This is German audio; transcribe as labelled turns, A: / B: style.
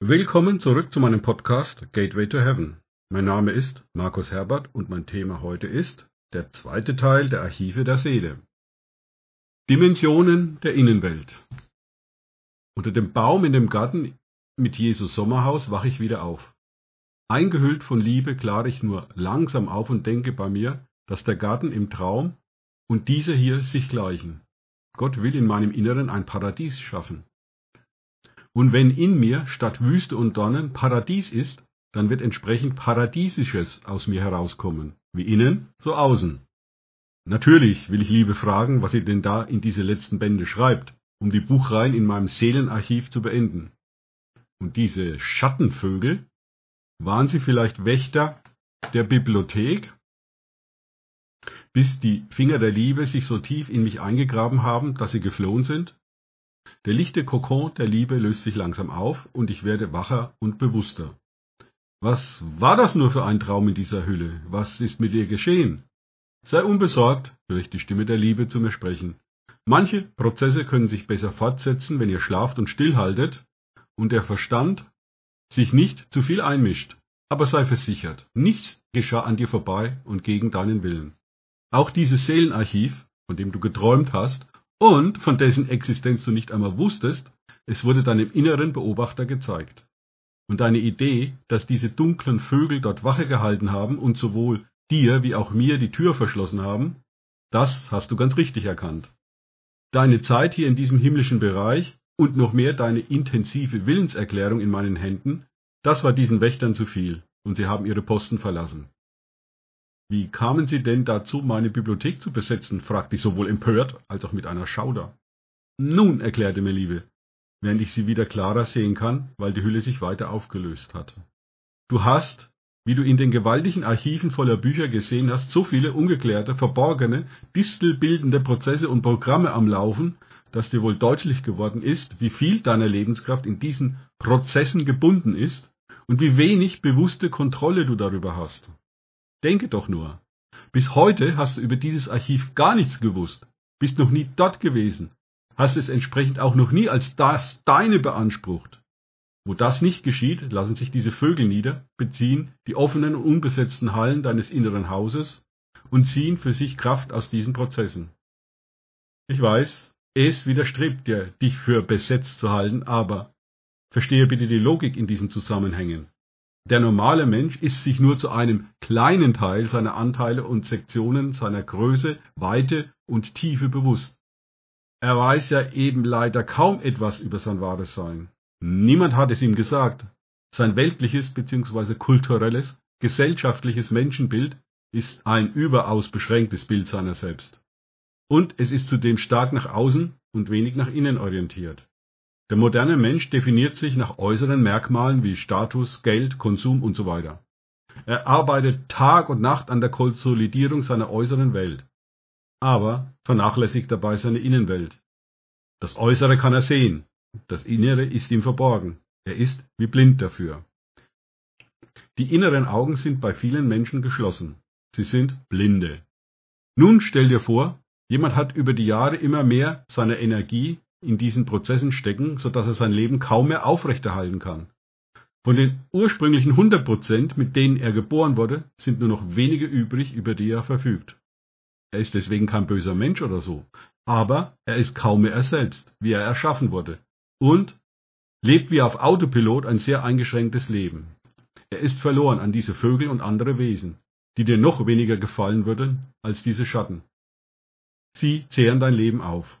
A: Willkommen zurück zu meinem Podcast Gateway to Heaven. Mein Name ist Markus Herbert und mein Thema heute ist der zweite Teil der Archive der Seele. Dimensionen der Innenwelt. Unter dem Baum in dem Garten mit Jesus Sommerhaus wache ich wieder auf. Eingehüllt von Liebe klare ich nur langsam auf und denke bei mir, dass der Garten im Traum und dieser hier sich gleichen. Gott will in meinem Inneren ein Paradies schaffen. Und wenn in mir statt Wüste und Dornen Paradies ist, dann wird entsprechend Paradiesisches aus mir herauskommen, wie innen, so außen. Natürlich will ich Liebe fragen, was sie denn da in diese letzten Bände schreibt, um die Buchreihen in meinem Seelenarchiv zu beenden. Und diese Schattenvögel, waren sie vielleicht Wächter der Bibliothek, bis die Finger der Liebe sich so tief in mich eingegraben haben, dass sie geflohen sind? Der lichte Kokon der Liebe löst sich langsam auf und ich werde wacher und bewusster. Was war das nur für ein Traum in dieser Hülle? Was ist mit dir geschehen? Sei unbesorgt, höre ich die Stimme der Liebe zu mir sprechen. Manche Prozesse können sich besser fortsetzen, wenn ihr schlaft und stillhaltet und der Verstand sich nicht zu viel einmischt. Aber sei versichert, nichts geschah an dir vorbei und gegen deinen Willen. Auch dieses Seelenarchiv, von dem du geträumt hast und von dessen Existenz du nicht einmal wusstest, es wurde deinem inneren Beobachter gezeigt. Und deine Idee, dass diese dunklen Vögel dort Wache gehalten haben und sowohl dir wie auch mir die Tür verschlossen haben, das hast du ganz richtig erkannt. Deine Zeit hier in diesem himmlischen Bereich und noch mehr deine intensive Willenserklärung in meinen Händen, das war diesen Wächtern zu viel, und sie haben ihre Posten verlassen. Wie kamen Sie denn dazu, meine Bibliothek zu besetzen? fragte ich sowohl empört als auch mit einer Schauder. Nun, erklärte mir Liebe, während ich sie wieder klarer sehen kann, weil die Hülle sich weiter aufgelöst hatte. Du hast, wie du in den gewaltigen Archiven voller Bücher gesehen hast, so viele ungeklärte, verborgene, distelbildende Prozesse und Programme am Laufen, dass dir wohl deutlich geworden ist, wie viel deiner Lebenskraft in diesen Prozessen gebunden ist und wie wenig bewusste Kontrolle du darüber hast. Denke doch nur. Bis heute hast du über dieses Archiv gar nichts gewusst, bist noch nie dort gewesen, hast es entsprechend auch noch nie als das deine beansprucht. Wo das nicht geschieht, lassen sich diese Vögel nieder, beziehen die offenen und unbesetzten Hallen deines inneren Hauses und ziehen für sich Kraft aus diesen Prozessen. Ich weiß, es widerstrebt dir, dich für besetzt zu halten, aber verstehe bitte die Logik in diesen Zusammenhängen. Der normale Mensch ist sich nur zu einem kleinen Teil seiner Anteile und Sektionen, seiner Größe, Weite und Tiefe bewusst. Er weiß ja eben leider kaum etwas über sein wahres Sein. Niemand hat es ihm gesagt. Sein weltliches bzw. kulturelles, gesellschaftliches Menschenbild ist ein überaus beschränktes Bild seiner selbst. Und es ist zudem stark nach außen und wenig nach innen orientiert. Der moderne Mensch definiert sich nach äußeren Merkmalen wie Status, Geld, Konsum usw. Er arbeitet Tag und Nacht an der Konsolidierung seiner äußeren Welt, aber vernachlässigt dabei seine Innenwelt. Das Äußere kann er sehen, das Innere ist ihm verborgen, er ist wie blind dafür. Die inneren Augen sind bei vielen Menschen geschlossen, sie sind Blinde. Nun stell dir vor, jemand hat über die Jahre immer mehr seiner Energie in diesen Prozessen stecken, so dass er sein Leben kaum mehr aufrechterhalten kann. Von den ursprünglichen 100 Prozent, mit denen er geboren wurde, sind nur noch wenige übrig, über die er verfügt. Er ist deswegen kein böser Mensch oder so, aber er ist kaum mehr er selbst, wie er erschaffen wurde, und lebt wie auf Autopilot ein sehr eingeschränktes Leben. Er ist verloren an diese Vögel und andere Wesen, die dir noch weniger gefallen würden als diese Schatten. Sie zehren dein Leben auf.